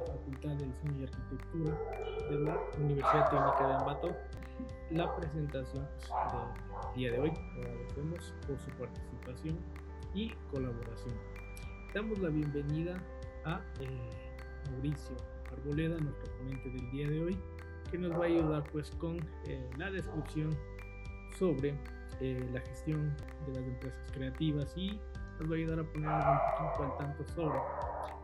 Facultad de Diseño y Arquitectura de la Universidad Técnica de Ambato la presentación del día de hoy. Agradecemos por su participación y colaboración. Damos la bienvenida a Mauricio Arboleda, nuestro ponente del día de hoy, que nos va a ayudar pues con eh, la descripción sobre eh, la gestión de las empresas creativas y nos va a ayudar a ponernos un poquito al tanto sobre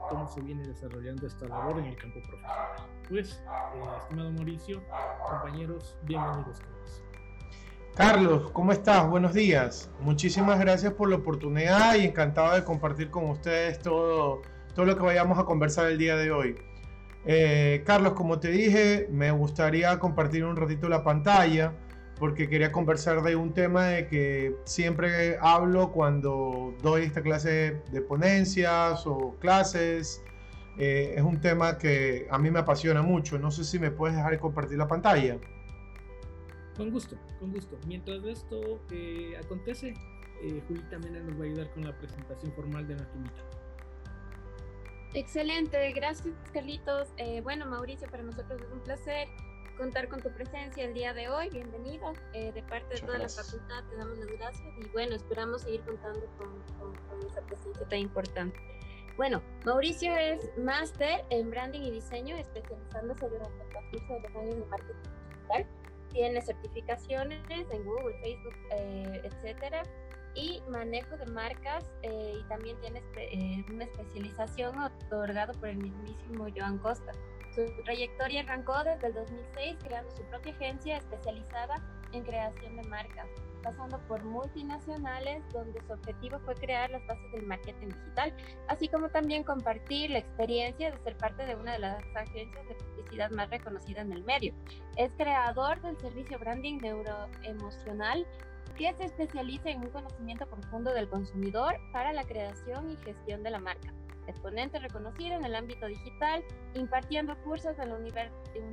cómo se viene desarrollando esta labor en el campo profesional. Pues, eh, estimado Mauricio, compañeros, bienvenidos todos. Carlos, ¿cómo estás? Buenos días. Muchísimas gracias por la oportunidad y encantado de compartir con ustedes todo, todo lo que vayamos a conversar el día de hoy. Eh, Carlos, como te dije, me gustaría compartir un ratito la pantalla porque quería conversar de un tema de que siempre hablo cuando doy esta clase de ponencias o clases. Eh, es un tema que a mí me apasiona mucho. No sé si me puedes dejar compartir la pantalla. Con gusto, con gusto. Mientras esto eh, acontece, Juli también nos va a ayudar con la presentación formal de nuestro invitado. Excelente, gracias Carlitos. Eh, bueno, Mauricio, para nosotros es un placer contar con tu presencia el día de hoy. Bienvenido. Eh, de parte de toda la facultad te damos las gracias y bueno, esperamos seguir contando con, con, esa presencia tan importante. Bueno, Mauricio es máster en branding y diseño, especializándose durante el transcurso de los años de marketing digital. Tiene certificaciones en Google, Facebook, eh, etcétera y manejo de marcas eh, y también tiene eh, una especialización otorgada por el mismísimo Joan Costa. Su trayectoria arrancó desde el 2006 creando su propia agencia especializada en creación de marcas, pasando por multinacionales donde su objetivo fue crear las bases del marketing digital, así como también compartir la experiencia de ser parte de una de las agencias de publicidad más reconocidas en el medio. Es creador del servicio branding neuroemocional que se especializa en un conocimiento profundo del consumidor para la creación y gestión de la marca. Exponente reconocido en el ámbito digital, impartiendo cursos en la,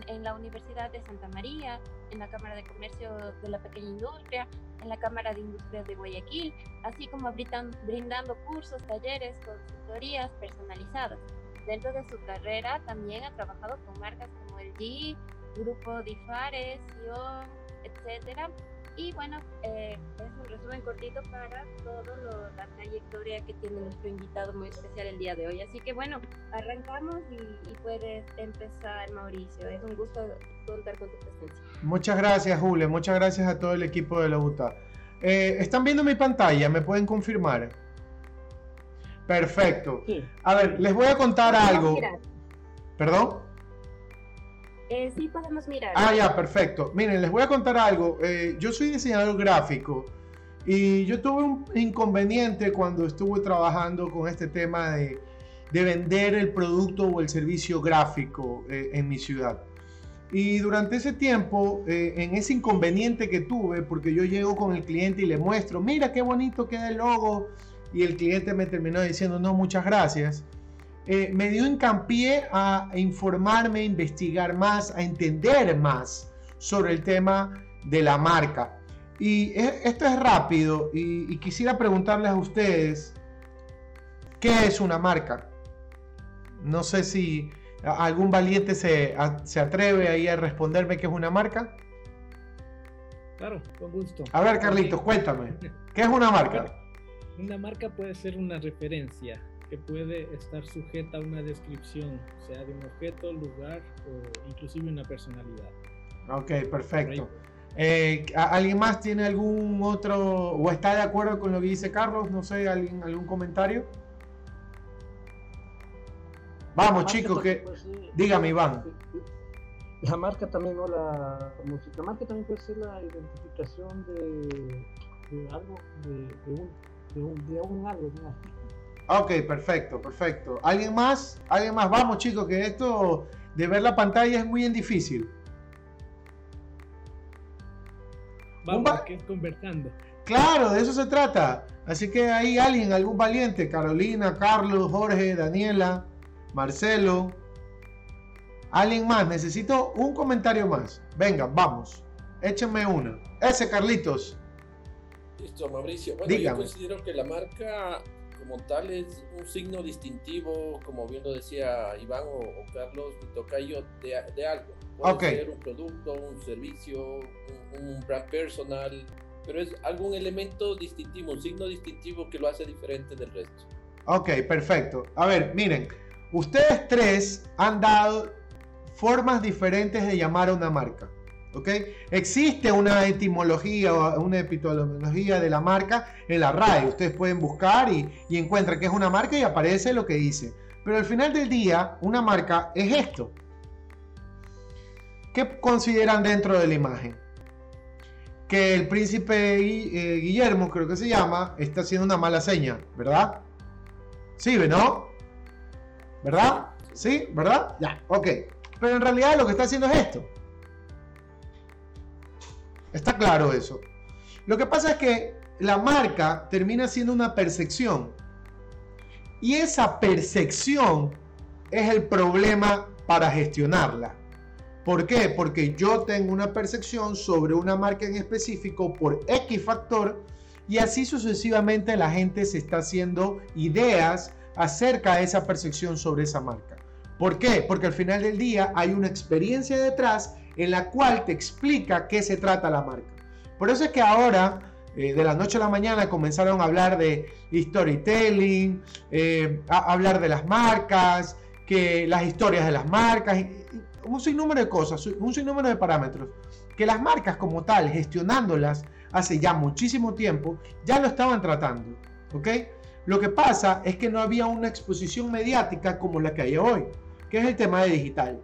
en Universidad de Santa María, en la Cámara de Comercio de la Pequeña Industria, en la Cámara de Industrias de Guayaquil, así como brindando cursos, talleres, consultorías personalizadas. Dentro de su carrera también ha trabajado con marcas como el G, Grupo Difares, Sion, etcétera, y bueno, eh, es un resumen cortito para toda la trayectoria que tiene nuestro invitado muy especial el día de hoy. Así que bueno, arrancamos y, puedes empezar, Mauricio. Es un gusto contar con tu presencia. Muchas gracias, Julia. Muchas gracias a todo el equipo de la UTA. Eh, ¿Están viendo mi pantalla? ¿Me pueden confirmar? Perfecto. A ver, les voy a contar algo. ¿Perdón? Eh, sí podemos mirar. Ah, ya, perfecto. Miren, les voy a contar algo. Eh, yo soy diseñador gráfico y yo tuve un inconveniente cuando estuve trabajando con este tema de, vender el producto o el servicio gráfico eh, en mi ciudad. Y durante ese tiempo, en ese inconveniente que tuve, porque yo llego con el cliente y le muestro, mira qué bonito queda el logo, y el cliente me terminó diciendo, no, muchas gracias. Eh, me dio hincapié a informarme, a investigar más, a entender más sobre el tema de la marca. Y esto es rápido y, quisiera preguntarles a ustedes, ¿qué es una marca? No sé si algún valiente se, se atreve ahí a responderme qué es una marca. Claro, con gusto. A ver, Carlitos, cuéntame, ¿qué es una marca? Una marca puede ser una referencia, que puede estar sujeta a una descripción, sea de un objeto, lugar o inclusive una personalidad. Ok, perfecto. Eh, ¿Alguien más tiene algún otro o está de acuerdo con lo que dice Carlos? No sé, ¿alguien, algún comentario? Vamos chicos, que... Dígame Iván. La marca también, ¿no? La, la marca también puede ser la identificación de, algo, de, un, de, un, de un algo, de un artículo. Ok, perfecto, perfecto. ¿Alguien más? ¿Alguien más? Vamos chicos, que esto de ver la pantalla es muy difícil. Vamos, que conversando. Claro, de eso se trata. Así que hay alguien, algún valiente, Carolina, Carlos, Jorge, Daniela, Marcelo. Alguien más, necesito un comentario más. Venga, vamos. Échenme una. Ese, Carlitos. Listo, Mauricio. Bueno, yo considero que la marca como tal es un signo distintivo, como bien lo decía Iván o, Carlos, mi tocayo, de, de algo. Puede ser un producto, un servicio, un, brand personal, pero es algún elemento distintivo, un signo distintivo que lo hace diferente del resto. Ok, perfecto. A ver, miren, ustedes tres han dado formas diferentes de llamar a una marca. ¿Ok? Existe una etimología o una epitología de la marca en la RAE. Ustedes pueden buscar y, y encuentran que es una marca y aparece lo que dice. Pero al final del día, una marca es esto. ¿Qué consideran dentro de la imagen? Que el príncipe eh, Guillermo, creo que se llama, está haciendo una mala seña, ¿verdad? Sí, ¿no? ¿Verdad? ¿Sí? ¿Verdad? Ya, ok. Pero en realidad lo que está haciendo es esto. Está claro eso. Lo que pasa es que la marca termina siendo una percepción. Y esa percepción es el problema para gestionarla. ¿Por qué? Porque yo tengo una percepción sobre una marca en específico por X factor y así sucesivamente la gente se está haciendo ideas acerca de esa percepción sobre esa marca. ¿Por qué? Porque al final del día hay una experiencia detrás en la cual te explica qué se trata la marca. Por eso es que ahora, eh, de la noche a la mañana, comenzaron a hablar de storytelling, eh, a hablar de las marcas, que las historias de las marcas, un sinnúmero de cosas, un sinnúmero de parámetros, que las marcas como tal, gestionándolas hace ya muchísimo tiempo, ya lo estaban tratando. ¿Ok? Lo que pasa es que no había una exposición mediática como la que hay hoy, que es el tema de digital.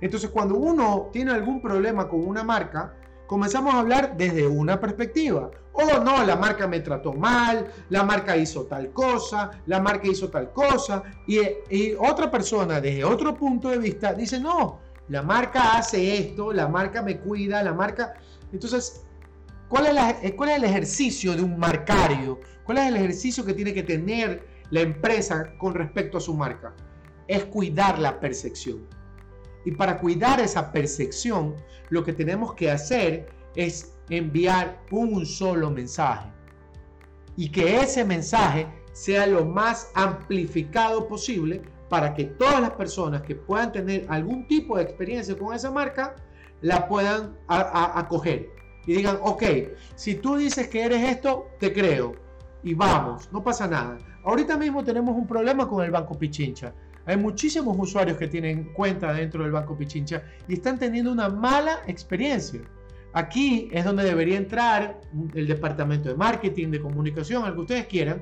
Entonces, cuando uno tiene algún problema con una marca, comenzamos a hablar desde una perspectiva. Oh, no, la marca me trató mal, la marca hizo tal cosa, la marca hizo tal cosa. Y, otra persona, desde otro punto de vista, dice, no, la marca hace esto, la marca me cuida, la marca... Entonces, ¿cuál es, eh, ¿cuál es el ejercicio de un marcario? ¿Cuál es el ejercicio que tiene que tener la empresa con respecto a su marca? Es cuidar la percepción. Y para cuidar esa percepción, lo que tenemos que hacer es enviar un solo mensaje. Y que ese mensaje sea lo más amplificado posible para que todas las personas que puedan tener algún tipo de experiencia con esa marca la puedan acoger y digan, ok, si tú dices que eres esto, te creo y vamos, no pasa nada. Ahorita mismo tenemos un problema con el Banco Pichincha. Hay muchísimos usuarios que tienen cuenta dentro del Banco Pichincha y están teniendo una mala experiencia. Aquí es donde debería entrar el departamento de marketing, de comunicación, al que ustedes quieran,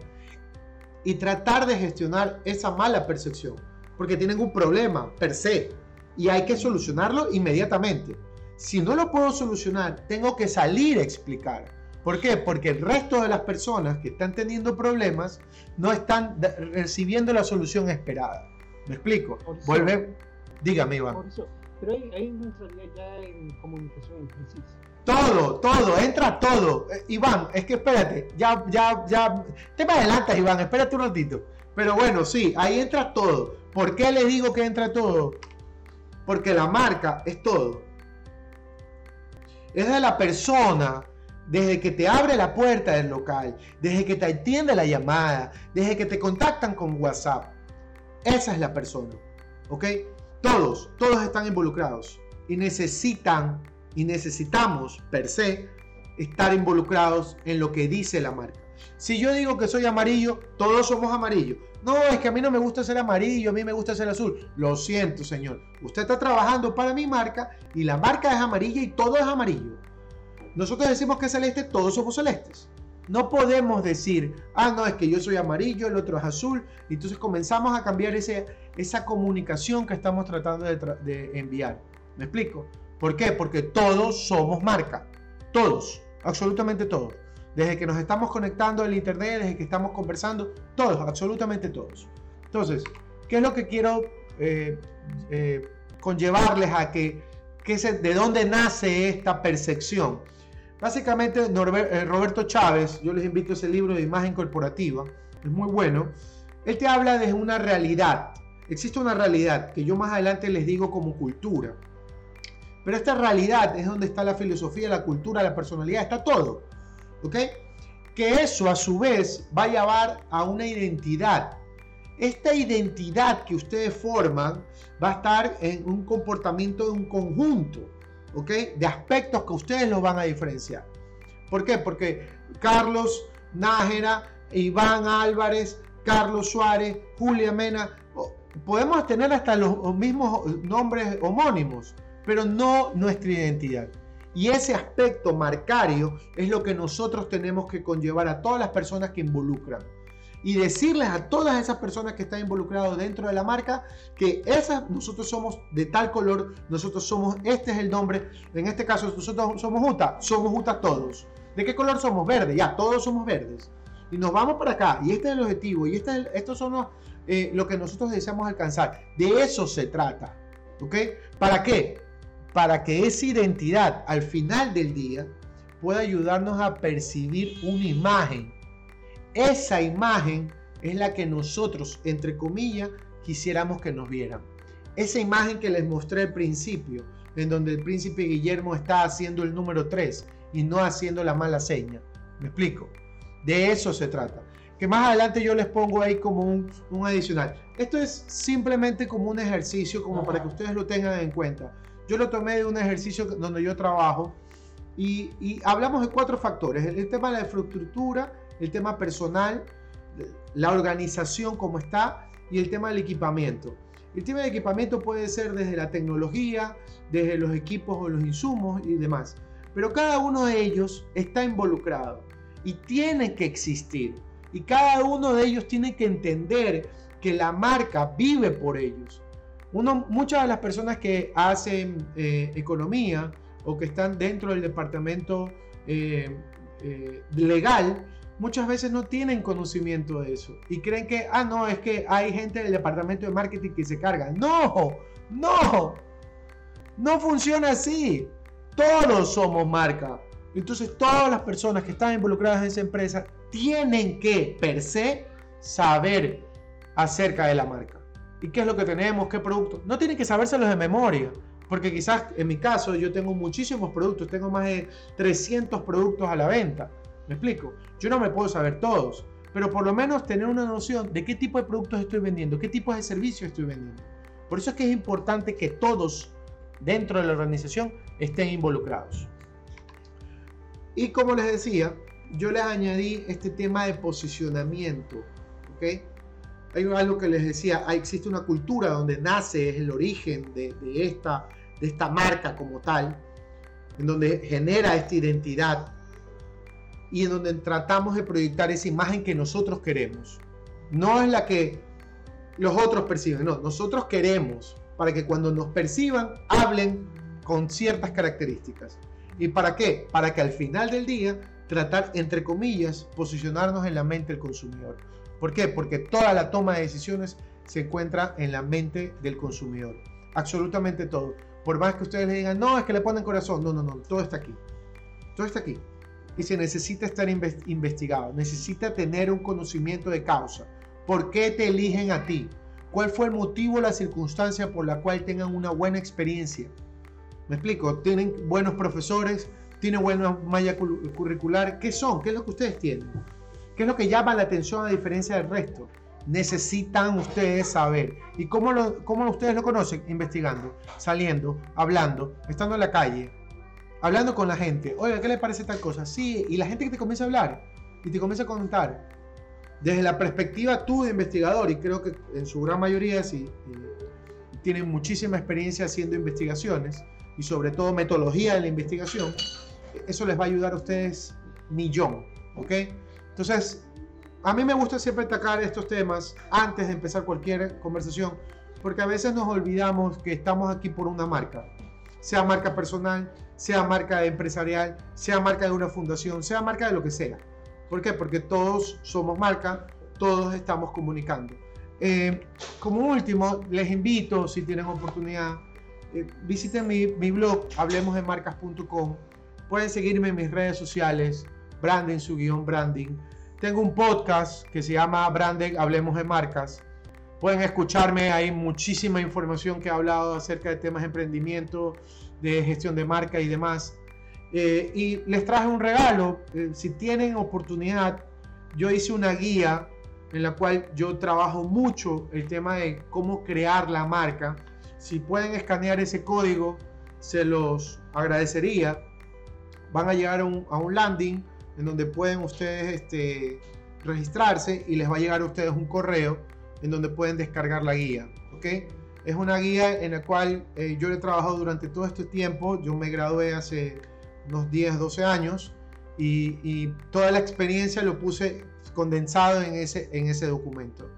y tratar de gestionar esa mala percepción, porque tienen un problema per se y hay que solucionarlo inmediatamente. Si no lo puedo solucionar, tengo que salir a explicar. ¿Por qué? Porque el resto de las personas que están teniendo problemas no están recibiendo la solución esperada. ¿Me explico? Vuelve, dígame Iván. pero ahí, ahí entraría ya en comunicación en crisis todo, todo, entra todo. Eh, Iván, es que espérate, ya, ya, ya. Te me adelantas, Iván, espérate un ratito. Pero bueno, sí, ahí entra todo. ¿Por qué le digo que entra todo? Porque la marca es todo. Es de la persona, desde que te abre la puerta del local, desde que te atiende la llamada, desde que te contactan con WhatsApp. Esa es la persona. ¿Ok? Todos, todos están involucrados y necesitan y necesitamos, per se, estar involucrados en lo que dice la marca. Si yo digo que soy amarillo, todos somos amarillos. No, es que a mí no me gusta ser amarillo, a mí me gusta ser azul. Lo siento, señor. Usted está trabajando para mi marca y la marca es amarilla y todo es amarillo. nosotros decimos que es celeste, todos somos celestes. No podemos decir, ah, no, es que yo soy amarillo, el otro es azul. Y entonces comenzamos a cambiar ese, esa comunicación que estamos tratando de, enviar. ¿Me explico? ¿Por qué? Porque todos somos marca. Todos, absolutamente todos. Desde que nos estamos conectando al internet, desde que estamos conversando, todos, absolutamente todos. Entonces, ¿qué es lo que quiero eh, eh, conllevarles a que, que de dónde nace esta percepción? Básicamente, eh, Roberto Chávez, yo les invito a ese libro de imagen corporativa, es muy bueno. Él te habla de una realidad. Existe una realidad que yo más adelante les digo como cultura. Pero esta realidad es donde está la filosofía, la cultura, la personalidad, está todo. ¿Ok? Que eso a su vez va a llevar a una identidad. Esta identidad que ustedes forman va a estar en un comportamiento de un conjunto, ¿ok? De aspectos que ustedes los van a diferenciar. ¿Por qué? Porque Carlos Nájera, Iván Álvarez, Carlos Suárez, Julia Mena, podemos tener hasta los mismos nombres homónimos, pero no nuestra identidad. Y ese aspecto marcario es lo que nosotros tenemos que conllevar a todas las personas que involucran. Y decirles a todas esas personas que están involucradas dentro de la marca que esas, nosotros somos de tal color, nosotros somos, este es el nombre, en este caso nosotros somos UTA, somos UTA todos. ¿De qué color somos? Verde, ya, todos somos verdes. Y nos vamos para acá, y este es el objetivo, y este estos son los, eh, lo que nosotros deseamos alcanzar. De eso se trata. ¿Ok? ¿Para qué? para que esa identidad al final del día pueda ayudarnos a percibir una imagen. Esa imagen es la que nosotros, entre comillas, quisiéramos que nos vieran. Esa imagen que les mostré al principio, en donde el príncipe Guillermo está haciendo el número 3 y no haciendo la mala seña. ¿Me explico? De eso se trata. Que más adelante yo les pongo ahí como un, un adicional. Esto es simplemente como un ejercicio, como para que ustedes lo tengan en cuenta. Yo lo tomé de un ejercicio donde yo trabajo y, hablamos de cuatro factores. El, tema de la infraestructura, el tema personal, la organización como está y el tema del equipamiento. El tema del equipamiento puede ser desde la tecnología, desde los equipos o los insumos y demás. Pero cada uno de ellos está involucrado y tiene que existir. Y cada uno de ellos tiene que entender que la marca vive por ellos muchas de las personas que hacen eh, economía o que están dentro del departamento eh, eh, legal, muchas veces no tienen conocimiento de eso y creen que, ah, no, es que hay gente del departamento de marketing que se carga. No, no, no funciona así. Todos somos marca. Entonces todas las personas que están involucradas en esa empresa tienen que, per se, saber acerca de la marca. ¿Y qué es lo que tenemos? ¿Qué producto? No tienen que sabérselos de memoria, porque quizás en mi caso yo tengo muchísimos productos, tengo más de 300 productos a la venta. ¿Me explico? Yo no me puedo saber todos, pero por lo menos tener una noción de qué tipo de productos estoy vendiendo, qué tipo de servicios estoy vendiendo. Por eso es que es importante que todos dentro de la organización estén involucrados. Y como les decía, yo les añadí este tema de posicionamiento. ¿ok? hay algo que les decía, existe una cultura donde nace, es el origen de, esta, de esta marca como tal, en donde genera esta identidad y en donde tratamos de proyectar esa imagen que nosotros queremos. No es la que los otros perciben, no, nosotros queremos para que cuando nos perciban hablen con ciertas características. ¿Y para qué? Para que al final del día tratar, entre comillas, posicionarnos en la mente del consumidor. ¿Por qué? Porque toda la toma de decisiones se encuentra en la mente del consumidor. Absolutamente todo. Por más que ustedes le digan, no, es que le ponen corazón. No, no, no, todo está aquí. Todo está aquí. Se necesita estar investigado, necesita tener un conocimiento de causa. ¿Por qué te eligen a ti? ¿Cuál fue el motivo o la circunstancia por la cual tengan una buena experiencia? ¿Me explico? ¿Tienen buenos profesores? ¿Tienen buena malla curricular? ¿Qué son? ¿Qué es lo que ustedes tienen? ¿Qué es lo que llama la atención a diferencia del resto? Necesitan ustedes saber. ¿Y cómo, cómo ustedes lo conocen? Investigando, saliendo, hablando, estando en la calle, hablando con la gente. Oiga, ¿qué le parece tal cosa? Sí, y la gente que te comienza a hablar y te comienza a contar. Desde la perspectiva tú de investigador, y creo que en su gran mayoría sí, tienen muchísima experiencia haciendo investigaciones y sobre todo metodología de la investigación, eso les va a ayudar a ustedes millón, ¿ok? Entonces, a mí me gusta siempre atacar estos temas antes de empezar cualquier conversación, porque a veces nos olvidamos que estamos aquí por una marca, sea marca personal, sea marca empresarial, sea marca de una fundación, sea marca de lo que sea. ¿Por qué? Porque todos somos marca, todos estamos comunicando. Eh, como último, les invito, si tienen oportunidad, eh, visiten mi, blog, hablemosdemarcas.com. Pueden seguirme en mis redes sociales, branding, su guion branding. Tengo un podcast que se llama Branding, Hablemos de Marcas. Pueden escucharme, hay muchísima información que he hablado acerca de temas de emprendimiento, de gestión de marca y demás. Eh, y les traje un regalo, si tienen oportunidad, yo hice una guía en la cual yo trabajo mucho el tema de cómo crear la marca. Si pueden escanear ese código, se los agradecería. Van a llegar a un, landing en donde pueden ustedes este, registrarse y les va a llegar a ustedes un correo en donde pueden descargar la guía. ¿ok? Es una guía en la cual eh, yo he trabajado durante todo este tiempo. Yo me gradué hace unos 10, 12 años y, toda la experiencia lo puse condensado en ese, en ese documento.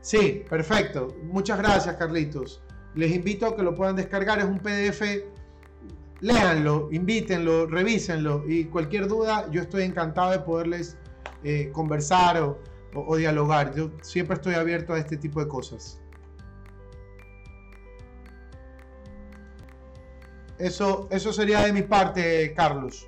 Sí, perfecto. Muchas gracias, Carlitos. Les invito a que lo puedan descargar. Es un PDF. Léanlo, invítenlo, revísenlo. Y cualquier duda, yo estoy encantado de poderles eh, conversar o, o dialogar. Yo siempre estoy abierto a este tipo de cosas. Eso, eso sería de mi parte, Carlos.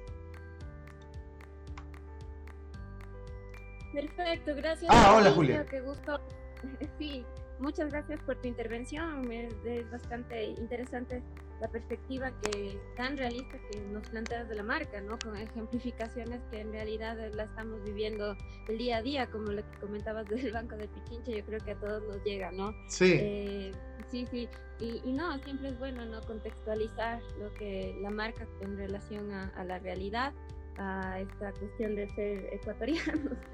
Perfecto, gracias. Ah, hola Julia. Qué gusto. Sí, muchas gracias por tu intervención. Es bastante interesante la perspectiva que tan realista que nos planteas de la marca, ¿no? Con ejemplificaciones que en realidad la estamos viviendo el día a día, como lo que comentabas del Banco de Pichincha, yo creo que a todos nos llega, ¿no? Sí. Eh, sí, sí. Y, no, siempre es bueno, ¿no? Contextualizar lo que la marca en relación a la realidad a esta cuestión de ser ecuatorianos.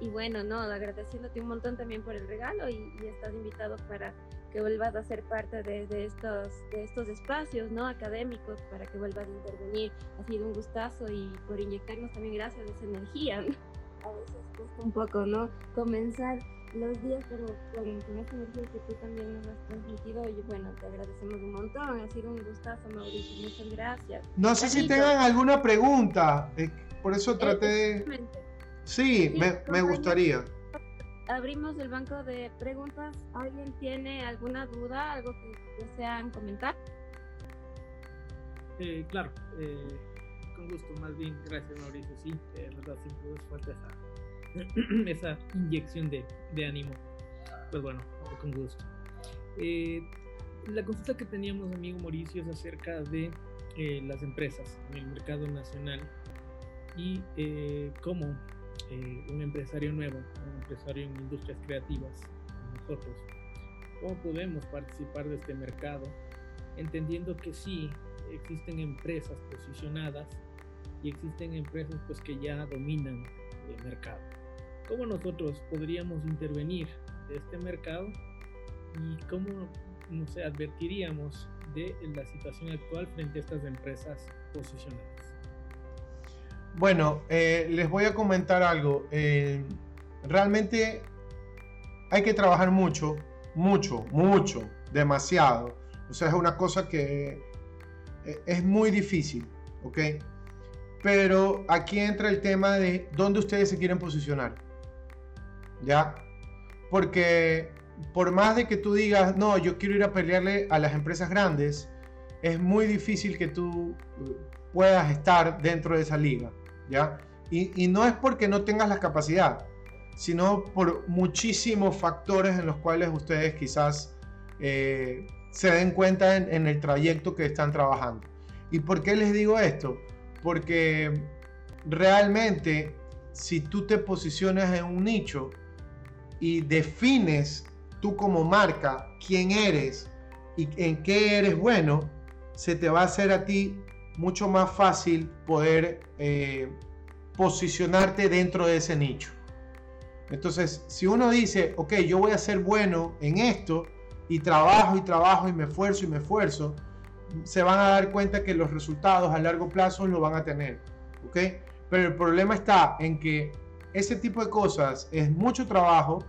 Y, bueno, no, agradeciéndote un montón también por el regalo y, estás invitado para que vuelvas a ser parte de, estos, de estos espacios ¿no? académicos, para que vuelvas a intervenir. Ha sido un gustazo y por inyectarnos también gracias a esa energía. A veces cuesta un poco, ¿no? Comenzar los días, pero con, con esa energía que tú también nos has transmitido, y bueno, te agradecemos un montón. Ha sido un gustazo, Mauricio. Muchas gracias. No sé si tengan alguna pregunta, eh, por eso traté de. Sí, me, me gustaría. Abrimos el banco de preguntas. ¿Alguien tiene alguna duda, algo que desean comentar? Eh, claro, eh, con gusto, más bien, gracias Mauricio. Sí, eh, verdad, siempre es falta esa inyección de, de, ánimo. Pues bueno, con gusto. Eh, la consulta que teníamos, amigo Mauricio, es acerca de eh, las empresas en el mercado nacional y eh, un empresario nuevo, un empresario en industrias creativas, nosotros, cómo podemos participar de este mercado, entendiendo que sí existen empresas posicionadas y existen empresas pues que ya dominan el mercado. Cómo nosotros podríamos intervenir de este mercado y cómo, no sé, advertiríamos de la situación actual frente a estas empresas posicionadas. Bueno, eh, les voy a comentar algo. Eh, realmente hay que trabajar mucho, mucho, mucho, demasiado. O sea, es una cosa que eh, es muy difícil, ¿ok? Pero aquí entra el tema de dónde ustedes se quieren posicionar. ¿ya? Porque por más de que tú digas, no, yo quiero ir a pelearle a las empresas grandes, es muy difícil que tú puedas estar dentro de esa liga, Y, no es porque no tengas la capacidad, sino por muchísimos factores en los cuales ustedes quizás eh, se den cuenta en, en el trayecto que están trabajando. ¿Y por qué les digo esto? Porque realmente si tú te posicionas en un nicho, y defines tú como marca quién eres y en qué eres bueno, se te va a hacer a ti mucho más fácil poder eh, posicionarte dentro de ese nicho. Entonces, si uno dice, ok, yo voy a ser bueno en esto y trabajo y trabajo y me esfuerzo y me esfuerzo, se van a dar cuenta que los resultados a largo plazo lo van a tener. ¿Ok? Pero el problema está en que ese tipo de cosas es mucho trabajo,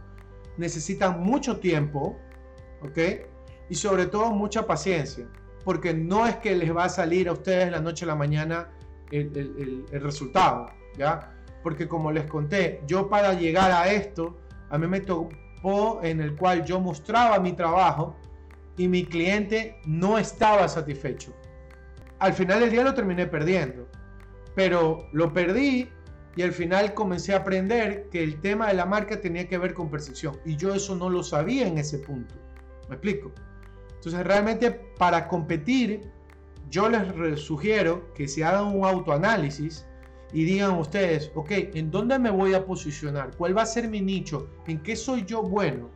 necesitan mucho tiempo, ¿ok? Y sobre todo mucha paciencia, porque no es que les va a salir a ustedes la noche a la mañana el, el resultado, ¿ya? Porque como les conté, yo para llegar a esto, a mí me tocó en el cual yo mostraba mi trabajo y mi cliente no estaba satisfecho. Al final del día lo terminé perdiendo, pero lo perdí y al final comencé a aprender que el tema de la marca tenía que ver con percepción y yo eso no lo sabía en ese punto. ¿Me explico? Entonces realmente para competir yo les sugiero que se hagan un autoanálisis y digan ustedes, ok, ¿en dónde me voy a posicionar? ¿Cuál va a ser mi nicho? ¿En qué soy yo bueno?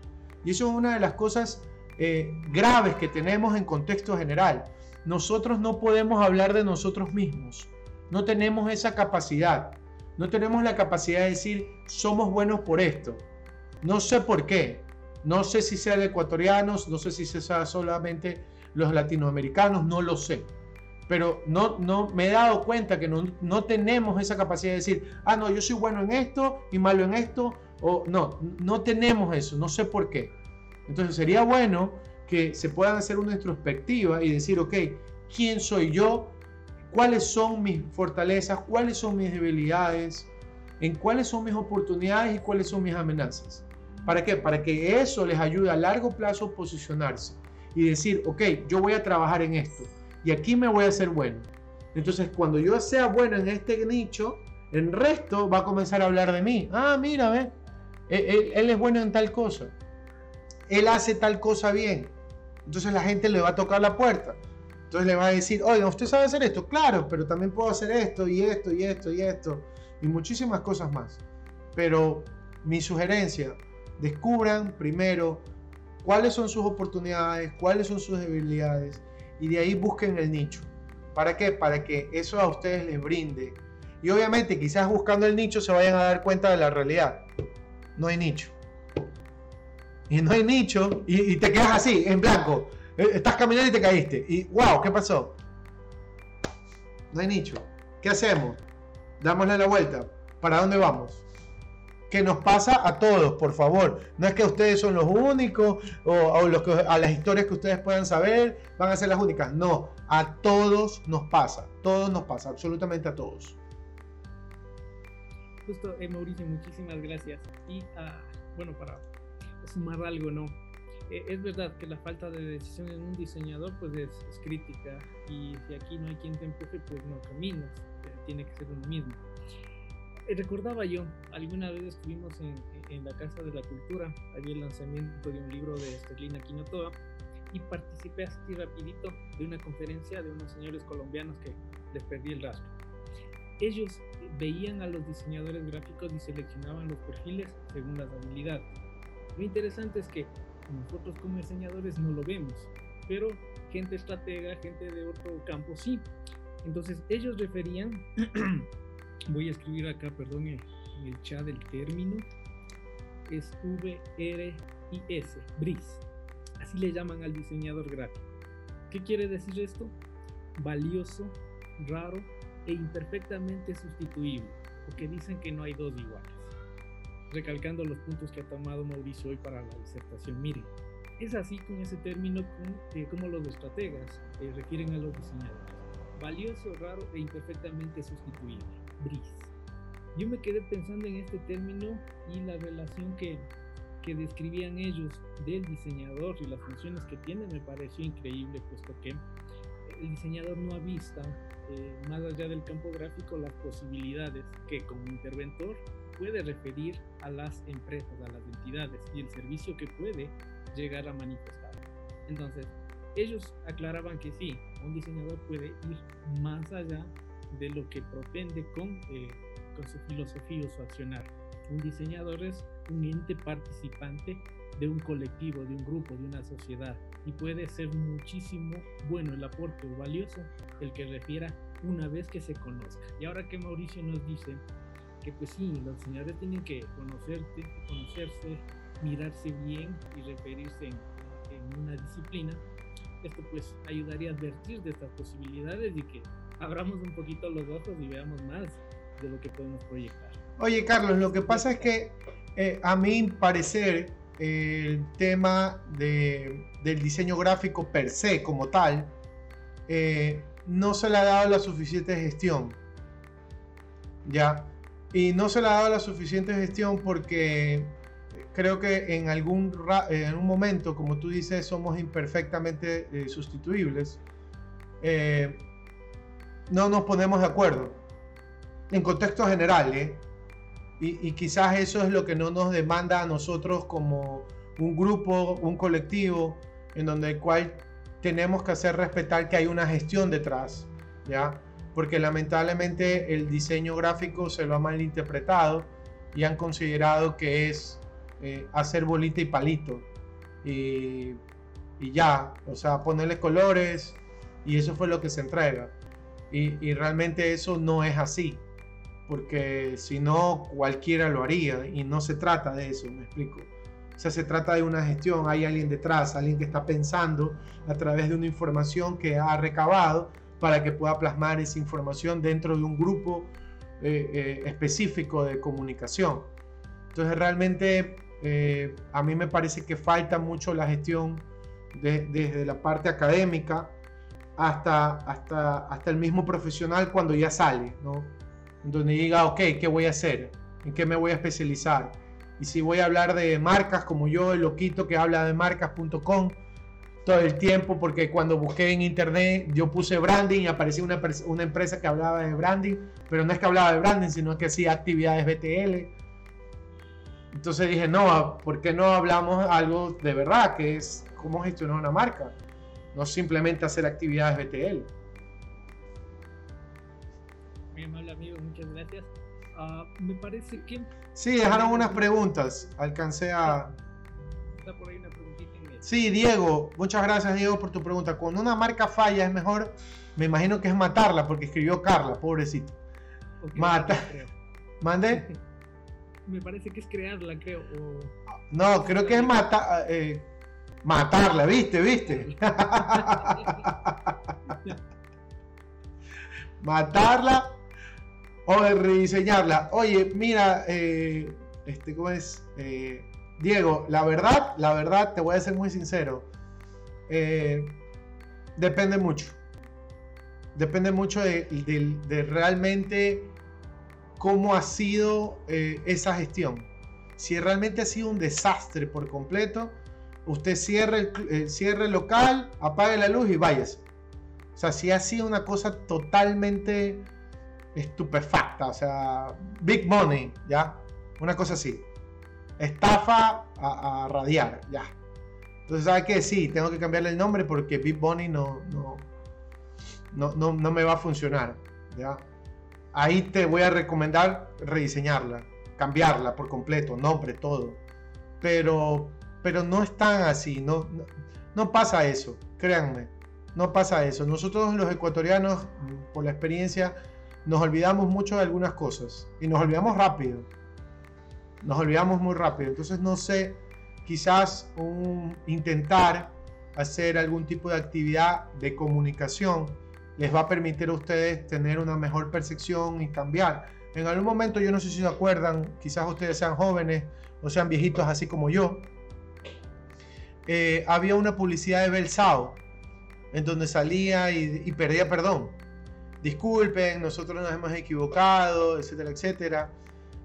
Y eso es una de las cosas eh, graves que tenemos en contexto general. Nosotros no podemos hablar de nosotros mismos. No tenemos esa capacidad. No tenemos la capacidad de decir, somos buenos por esto. No sé por qué. No sé si sea de ecuatorianos, no sé si sea solamente los latinoamericanos, no lo sé. Pero no, no me he dado cuenta que no, no tenemos esa capacidad de decir, ah, no, yo soy bueno en esto y malo en esto. O no, no tenemos eso, no sé por qué. Entonces sería bueno que se puedan hacer una introspectiva y decir, ok, ¿quién soy yo? ¿Cuáles son mis fortalezas? ¿Cuáles son mis debilidades? ¿En cuáles son mis oportunidades y cuáles son mis amenazas? ¿Para qué? Para que eso les ayude a largo plazo a posicionarse y decir, ok, yo voy a trabajar en esto y aquí me voy a hacer bueno. Entonces, cuando yo sea bueno en este nicho, el resto va a comenzar a hablar de mí. Ah, mira, ve, él, él es bueno en tal cosa él hace tal cosa bien. Entonces la gente le va a tocar la puerta. Entonces le va a decir, oiga, ¿usted sabe hacer esto? Claro, pero también puedo hacer esto y esto y esto y esto y muchísimas cosas más. Pero mi sugerencia, descubran primero cuáles son sus oportunidades, cuáles son sus debilidades y de ahí busquen el nicho. ¿Para qué? Para que eso a ustedes les brinde. Y obviamente quizás buscando el nicho se vayan a dar cuenta de la realidad. No hay nicho y no hay nicho y, te quedas así, en blanco. Eh, estás caminando y te caíste. Y wow, ¿qué pasó? No hay nicho. ¿Qué hacemos? Dámosle la vuelta. ¿Para dónde vamos? Que nos pasa a todos, por favor. No es que ustedes son los únicos o, los que, a las historias que ustedes puedan saber van a ser las únicas. No, a todos nos pasa. Todos nos pasa, absolutamente a todos. Justo, eh, Mauricio, muchísimas gracias. Y uh, bueno, para sumar algo, ¿no? E, es verdad que la falta de decisión en un diseñador pues es, crítica y si aquí no hay quien te empuje pues no caminas, eh, tiene que ser uno mismo. Eh, recordaba yo, alguna vez estuvimos en, en, la Casa de la Cultura, había el lanzamiento de un libro de Estelina Quinotoa y participé así rapidito de una conferencia de unos señores colombianos que les perdí el rastro. Ellos veían a los diseñadores gráficos y seleccionaban los perfiles según las habilidades lo interesante es que nosotros como diseñadores no lo vemos, pero gente estratega, gente de otro campo sí. Entonces ellos referían, voy a escribir acá, perdón, en el chat el término, es V-R-I-S, BRIS. Así le llaman al diseñador gráfico. ¿Qué quiere decir esto? Valioso, raro e imperfectamente sustituible, porque dicen que no hay dos iguales recalcando los puntos que ha tomado Mauricio hoy para la disertación. Miren, es así con ese término eh, como los estrategas eh, refieren a los diseñadores. Valioso, raro e imperfectamente sustituible. BRIS. Yo me quedé pensando en este término y la relación que, que describían ellos del diseñador y las funciones que tiene me pareció increíble, puesto que el diseñador no ha visto, eh, más allá del campo gráfico, las posibilidades que como interventor puede referir a las empresas, a las entidades y el servicio que puede llegar a manifestar. Entonces, ellos aclaraban que sí, un diseñador puede ir más allá de lo que propende con, eh, con su filosofía o su accionar. Un diseñador es un ente participante de un colectivo, de un grupo, de una sociedad y puede ser muchísimo bueno el aporte o valioso el que refiera una vez que se conozca. Y ahora que Mauricio nos dice que pues sí, los diseñadores tienen que conocerte, conocerse, mirarse bien y referirse en, una disciplina. esto pues ayudaría a advertir de estas posibilidades y que abramos un poquito los ojos y veamos más de lo que podemos proyectar. Oye Carlos, lo que pasa es que eh, a mi parecer el tema de, del diseño gráfico per se como tal eh, no se le ha dado la suficiente gestión. ¿Ya? Y no se le ha dado la suficiente gestión porque creo que en algún, en un momento, como tú dices, somos imperfectamente eh, sustituibles. No nos ponemos de acuerdo. En contexto general, ¿eh? y, y, quizás eso es lo que no nos demanda a nosotros como un grupo, un colectivo, en donde el cual tenemos que hacer respetar que hay una gestión detrás, ¿ya? Porque lamentablemente el diseño gráfico se lo ha malinterpretado y han considerado que es eh, hacer bolita y palito y, y, ya, o sea, ponerle colores y eso fue lo que se entrega. Y, realmente eso no es así, porque si no cualquiera lo haría y no se trata de eso, me explico. O sea, se trata de una gestión, hay alguien detrás, alguien que está pensando a través de una información que ha recabado para que pueda plasmar esa información dentro de un grupo eh, eh, específico de comunicación. Entonces realmente eh, a mí me parece que falta mucho la gestión desde la parte académica hasta, hasta, hasta el mismo profesional cuando ya sale, ¿no? Donde diga, ok, ¿qué voy a hacer? ¿En qué me voy a especializar? Y si voy a hablar de marcas como yo, el loquito que habla de marcas.com todo el tiempo, porque cuando busqué en internet yo puse branding y apareció una, una empresa que hablaba de branding, pero no es que hablaba de branding, sino que hacía actividades BTL. Entonces dije, no, ¿por qué no hablamos algo de verdad, que es cómo gestionar una marca? No simplemente hacer actividades BTL. Muy amable amigo, muchas gracias. Uh, me parece que Sí, dejaron unas preguntas. Alcancé a. Está por ahí una preguntita Sí, Diego, muchas gracias, Diego, por tu pregunta. Cuando una marca falla, es mejor, me imagino que es matarla, porque escribió Carla, pobrecito. Mata. ¿Mande? Me parece que es crearla, creo. No, creo que es mata, eh, matarla, ¿viste? ¿Viste? matarla o rediseñarla. Oye, mira, eh, este, ¿cómo es? Eh, Diego, la verdad, la verdad, te voy a ser muy sincero. Eh, depende mucho. Depende mucho de, realmente cómo ha sido esa gestión. Si realmente ha sido un desastre por completo, usted cierre el, cierre el local, apague la luz y váyase. O sea, si ha sido una cosa totalmente estupefacta, o sea, big money, ¿ya? Una cosa así. Estafa a, radiar, ya. Entonces, ¿sabes qué? Sí, tengo que cambiarle el nombre porque Big Money no, no, no, no, me va a funcionar, ¿ya? Ahí te voy a recomendar rediseñarla, cambiarla por completo, nombre, todo. Pero, pero no es tan así, no, no, no pasa eso, créanme, no pasa eso. Nosotros los ecuatorianos, por la experiencia, nos olvidamos mucho de algunas cosas y nos olvidamos rápido. Nos olvidamos muy rápido. Entonces no sé, quizás un, intentar hacer algún tipo de actividad de comunicación les va a permitir a ustedes tener una mejor percepción y cambiar. En algún momento, yo no sé si se acuerdan, quizás ustedes sean jóvenes o sean viejitos así como yo, eh, había una publicidad de Belsao en donde salía y, y perdía perdón disculpen, nosotros nos hemos equivocado, etcétera, etcétera.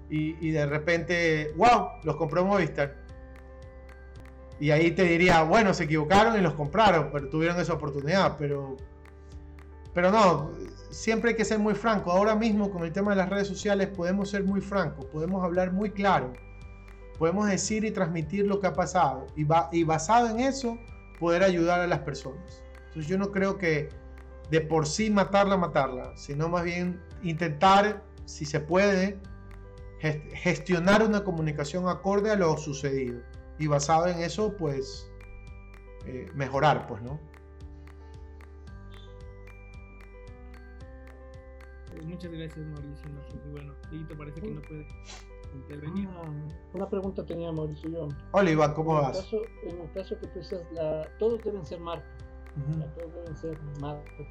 Y, de repente, wow, los compró Movistar. Y ahí te diría, bueno, se equivocaron y los compraron, pero tuvieron esa oportunidad. Pero, pero no, siempre hay que ser muy franco. Ahora mismo con el tema de las redes sociales podemos ser muy francos, podemos hablar muy claro, podemos decir y transmitir lo que ha pasado. Y, y basado en eso, poder ayudar a las personas. Entonces yo no creo que de por sí matarla, matarla, sino más bien intentar, si se puede, gestionar una comunicación acorde a lo sucedido y basado en eso, pues, eh, mejorar, pues, ¿no? Pues muchas gracias, Mauricio. Y bueno, te parece que no puede intervenir. Ah, una pregunta tenía Mauricio yo. Hola, Iván, ¿cómo vas? en el caso que tú dices, todos deben ser marcas todos deben ser marcas.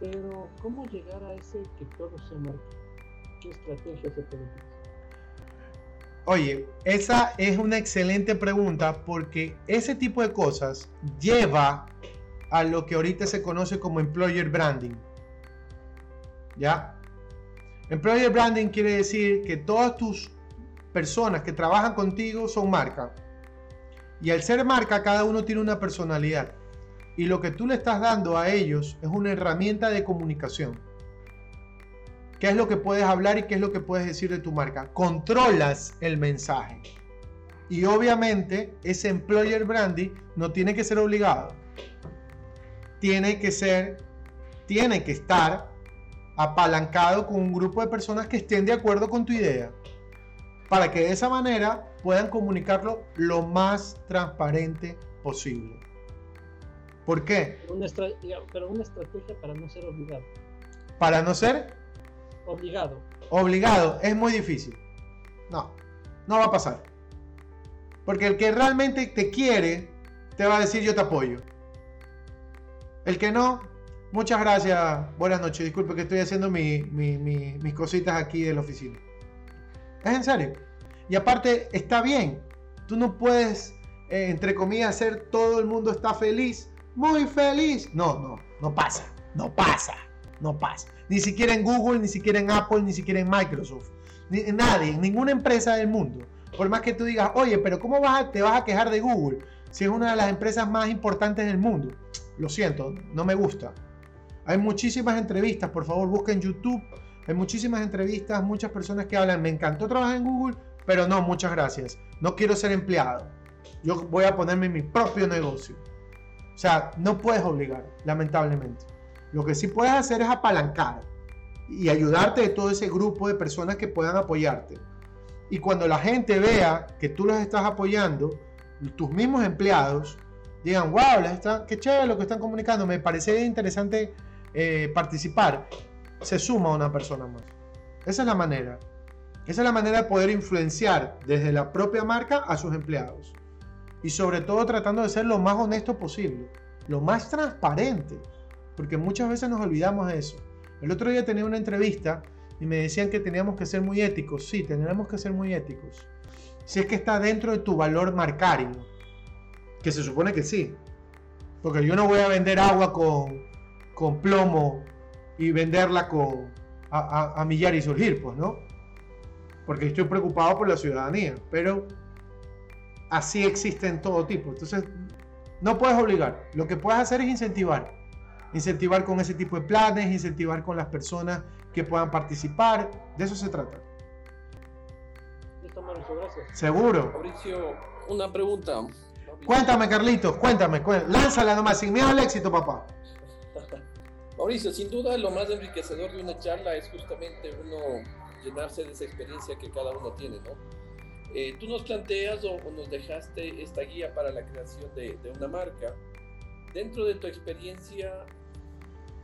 Pero, ¿cómo llegar a ese que todo se marca? ¿Qué estrategia se puede utilizar? Oye, esa es una excelente pregunta porque ese tipo de cosas lleva a lo que ahorita se conoce como employer branding. ¿Ya? Employer branding quiere decir que todas tus personas que trabajan contigo son marca. Y al ser marca, cada uno tiene una personalidad. Y lo que tú le estás dando a ellos es una herramienta de comunicación. ¿Qué es lo que puedes hablar y qué es lo que puedes decir de tu marca? Controlas el mensaje. Y obviamente ese employer branding no tiene que ser obligado. Tiene que ser, tiene que estar apalancado con un grupo de personas que estén de acuerdo con tu idea para que de esa manera puedan comunicarlo lo más transparente posible. ¿Por qué? Una pero una estrategia para no ser obligado. ¿Para no ser? Obligado. Obligado, es muy difícil. No, no va a pasar. Porque el que realmente te quiere, te va a decir yo te apoyo. El que no, muchas gracias, buenas noches, disculpe que estoy haciendo mis cositas aquí de la oficina. Es en serio. Y aparte, está bien. Tú no puedes, eh, entre comillas, hacer todo el mundo está feliz. Muy feliz. No, no, no pasa. No pasa. No pasa. Ni siquiera en Google, ni siquiera en Apple, ni siquiera en Microsoft. Ni, nadie, ninguna empresa del mundo. Por más que tú digas, oye, pero ¿cómo vas te vas a quejar de Google si es una de las empresas más importantes del mundo? Lo siento, no me gusta. Hay muchísimas entrevistas, por favor busquen YouTube hay muchísimas entrevistas, muchas personas que hablan, me encantó trabajar en Google, pero no, muchas gracias. No quiero ser empleado. Yo voy a ponerme mi propio negocio. O sea, no puedes obligar, lamentablemente. Lo que sí puedes hacer es apalancar y ayudarte de todo ese grupo de personas que puedan apoyarte. Y cuando la gente vea que tú los estás apoyando, tus mismos empleados digan, wow, está, qué chévere lo que están comunicando, me parece interesante eh, participar se suma una persona más. Esa es la manera. Esa es la manera de poder influenciar desde la propia marca a sus empleados. Y sobre todo tratando de ser lo más honesto posible, lo más transparente, porque muchas veces nos olvidamos de eso. El otro día tenía una entrevista y me decían que teníamos que ser muy éticos. Sí, tenemos que ser muy éticos. Si es que está dentro de tu valor marcario, que se supone que sí. Porque yo no voy a vender agua con, con plomo y venderla con, a, a, millar y surgir, pues, ¿no? Porque estoy preocupado por la ciudadanía, pero así existen todo tipo. Entonces, no puedes obligar. Lo que puedes hacer es incentivar. Incentivar con ese tipo de planes, incentivar con las personas que puedan participar. De eso se trata. Listo, Mauricio, gracias. Seguro. Mauricio, una pregunta. Cuéntame, Carlitos, cuéntame, cuéntame. Lánzala nomás, sin miedo al éxito, papá. Mauricio, sin duda lo más enriquecedor de una charla es justamente uno llenarse de esa experiencia que cada uno tiene, ¿no? Eh, tú nos planteas o, nos dejaste esta guía para la creación de, una marca. Dentro de tu experiencia,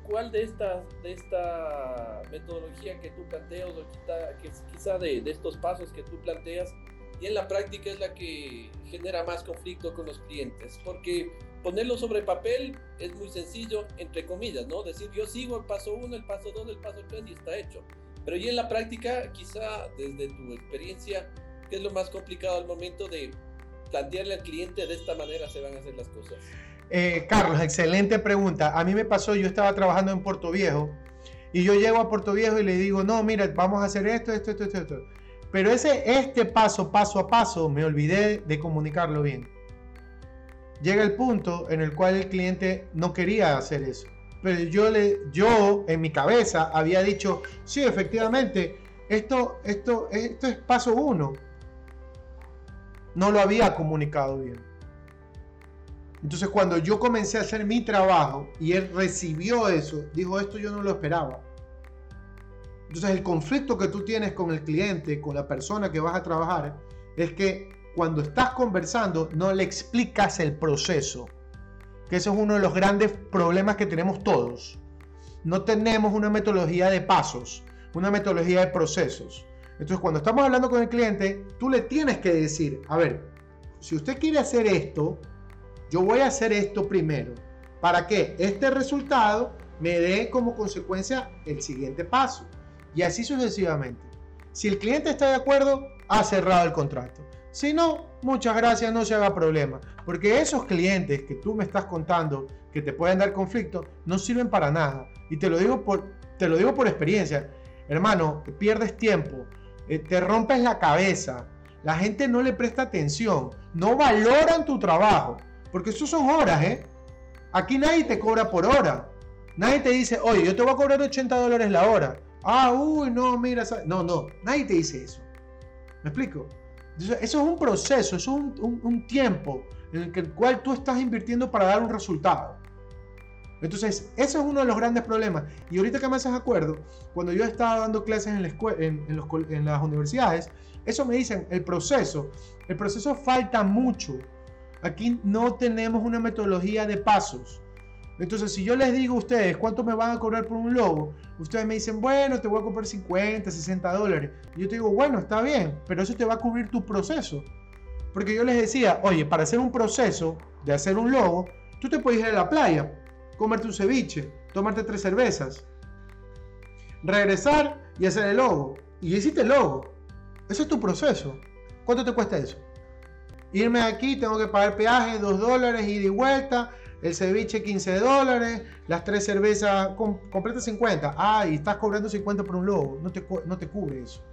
¿cuál de esta, de esta metodología que tú planteas o quizá, que, quizá de, de estos pasos que tú planteas y en la práctica es la que genera más conflicto con los clientes? Porque ponerlo sobre papel es muy sencillo, entre comillas, ¿no? Decir, yo sigo el paso 1, el paso 2, el paso 3 y está hecho. Pero en la práctica, quizá desde tu experiencia, ¿qué es lo más complicado al momento de plantearle al cliente de esta manera se van a hacer las cosas? Eh, Carlos, excelente pregunta. A mí me pasó, yo estaba trabajando en Puerto Viejo y yo llego a Puerto Viejo y le digo, no, mira, vamos a hacer esto, esto, esto, esto, esto. Pero ese, este paso, paso a paso, me olvidé de comunicarlo bien llega el punto en el cual el cliente no quería hacer eso. Pero yo, le, yo en mi cabeza había dicho, sí, efectivamente, esto, esto, esto es paso uno. No lo había comunicado bien. Entonces cuando yo comencé a hacer mi trabajo y él recibió eso, dijo, esto yo no lo esperaba. Entonces el conflicto que tú tienes con el cliente, con la persona que vas a trabajar, es que cuando estás conversando no le explicas el proceso. Que ese es uno de los grandes problemas que tenemos todos. No tenemos una metodología de pasos, una metodología de procesos. Entonces, cuando estamos hablando con el cliente, tú le tienes que decir, a ver, si usted quiere hacer esto, yo voy a hacer esto primero. para que este resultado me dé como consecuencia el siguiente paso. Y así sucesivamente. Si el cliente está de acuerdo, ha cerrado el contrato. Si no, muchas gracias, no se haga problema. Porque esos clientes que tú me estás contando que te pueden dar conflicto no sirven para nada. Y te lo digo por, te lo digo por experiencia. Hermano, pierdes tiempo, eh, te rompes la cabeza. La gente no le presta atención, no valoran tu trabajo. Porque eso son horas, ¿eh? Aquí nadie te cobra por hora. Nadie te dice, oye, yo te voy a cobrar 80 dólares la hora. Ah, uy, no, mira. No, no, nadie te dice eso. ¿Me explico? Eso es un proceso, es un, tiempo en el, el cual tú estás invirtiendo para dar un resultado. Entonces, eso es uno de los grandes problemas. Y ahorita que me haces acuerdo, cuando yo estaba dando clases en, la en, las universidades, eso me dicen, el proceso, el proceso falta mucho. Aquí no tenemos una metodología de pasos. Entonces, si yo les digo a ustedes cuánto me van a cobrar por un logo, ustedes me dicen, bueno, te voy a cobrar 50, 60 dólares. Y yo te digo, bueno, está bien, pero eso te va a cubrir tu proceso. Porque yo les decía, oye, para hacer un proceso de hacer un logo, tú te puedes ir a la playa, comerte un ceviche, tomarte tres cervezas, regresar y hacer el logo. Y hiciste el logo. Ese es tu proceso. ¿Cuánto te cuesta eso? Irme aquí, tengo que pagar peaje, 2 dólares, y de vuelta, el ceviche 15 dólares, las tres cervezas completas 50. Ah, y estás cobrando 50 por un logo. No te, no te cubre eso.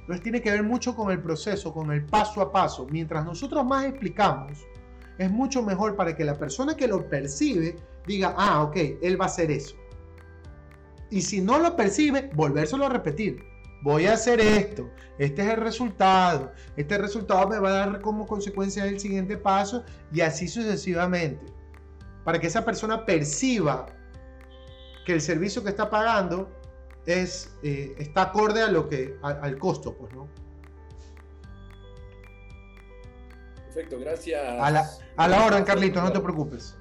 Entonces tiene que ver mucho con el proceso, con el paso a paso. Mientras nosotros más explicamos, es mucho mejor para que la persona que lo percibe diga, ah, ok, él va a hacer eso. Y si no lo percibe, volvérselo a repetir. Voy a hacer esto, este es el resultado, este resultado me va a dar como consecuencia el siguiente paso y así sucesivamente. Para que esa persona perciba que el servicio que está pagando es, eh, está acorde a lo que, al costo, pues, ¿no? Perfecto, gracias. A la, a la hora, Carlito, no te preocupes.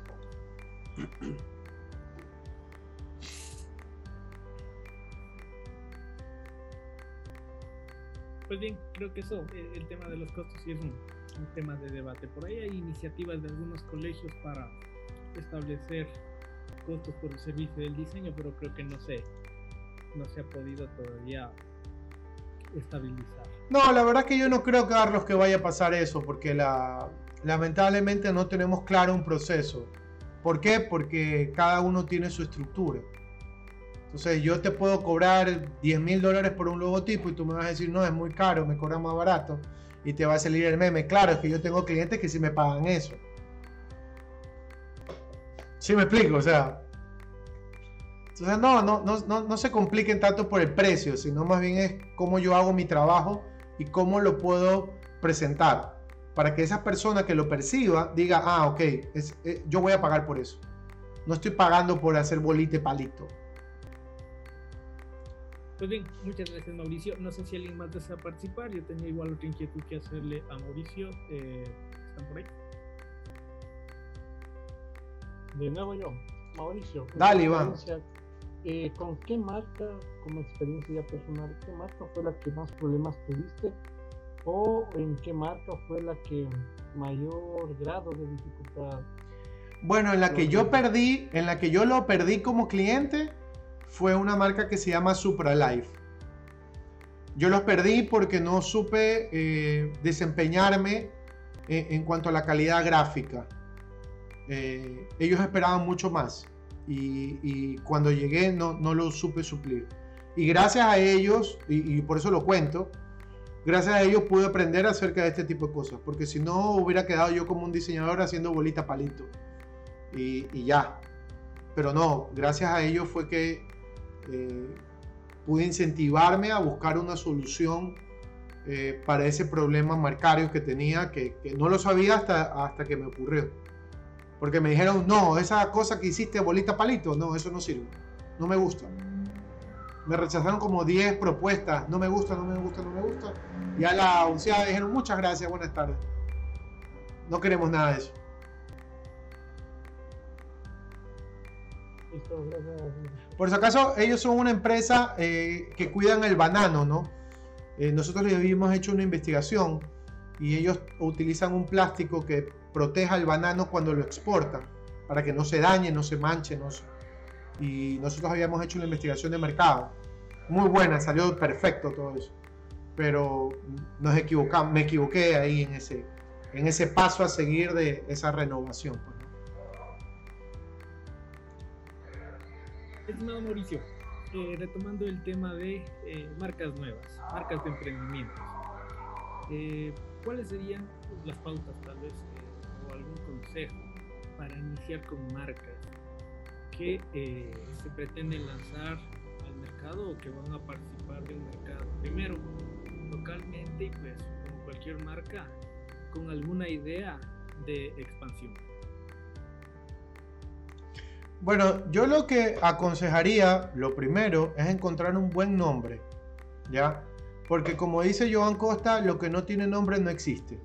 Pues bien, creo que eso, eh, el tema de los costos sí es un, tema de debate. Por ahí hay iniciativas de algunos colegios para establecer costos por el servicio del diseño, pero creo que no se, no se ha podido todavía estabilizar. No, la verdad que yo no creo, Carlos, que vaya a pasar eso, porque la, lamentablemente no tenemos claro un proceso. ¿Por qué? Porque cada uno tiene su estructura. Entonces yo te puedo cobrar 10 mil dólares por un logotipo y tú me vas a decir, no, es muy caro, me cobra más barato. Y te va a salir el meme. Claro, es que yo tengo clientes que sí me pagan eso. ¿Sí me explico? O sea, entonces, no, no, no, no, se compliquen tanto por el precio, sino más bien es cómo yo hago mi trabajo y cómo lo puedo presentar. Para que esa persona que lo perciba diga, ah, ok, eh, yo voy a pagar por eso. No estoy pagando por hacer bolite palito. Pues bien, muchas gracias Mauricio. No sé si alguien más desea participar. Yo tenía igual otra inquietud que hacerle a Mauricio. Eh, ¿Están por ahí? De nuevo yo. Mauricio. Dale, Iván. Eh, ¿con qué marca, como experiencia personal, qué marca fue la que más problemas tuviste? ¿O en qué marca fue la que mayor grado de dificultad? Bueno, en la que yo perdí, en la que yo lo perdí como cliente, fue una marca que se llama Supralife. Yo los perdí porque no supe eh, desempeñarme en, en, cuanto a la calidad gráfica. Eh, ellos esperaban mucho más y, cuando llegué no, no, lo supe suplir. Y gracias a ellos, y, por eso lo cuento, gracias a ellos pude aprender acerca de este tipo de cosas, porque si no hubiera quedado yo como un diseñador haciendo bolita palito y, ya. Pero no, gracias a ellos fue que eh, pude incentivarme a buscar una solución eh, para ese problema marcario que tenía, que, que, no lo sabía hasta, hasta que me ocurrió. Porque me dijeron, no, esa cosa que hiciste bolita palito, no, eso no sirve. No me gusta. Me rechazaron como 10 propuestas. No me gusta, no me gusta, no me gusta. Y a la onceada dijeron, muchas gracias, buenas tardes. No queremos nada de eso. Por si acaso, ellos son una empresa eh, que cuidan el banano, ¿no? Eh, nosotros les habíamos hecho una investigación y ellos utilizan un plástico que proteja el banano cuando lo exportan. para que no se dañe, no se manche. No Y nosotros habíamos hecho una investigación de mercado. Muy buena, salió perfecto todo eso. Pero nos equivocamos, me equivoqué ahí en ese, en ese paso a seguir de esa renovación. Estimado Mauricio, eh, retomando el tema de eh, marcas nuevas, marcas de emprendimiento, eh, ¿cuáles serían las pautas tal vez o algún consejo para iniciar con marcas que se pretenden lanzar al mercado o que van a participar de un mercado? Primero, localmente y pues como cualquier marca, con alguna idea de expansión. Bueno, yo lo que aconsejaría, lo primero, es encontrar un buen nombre, ¿ya? Porque como dice Joan Costa, lo que no tiene nombre no existe.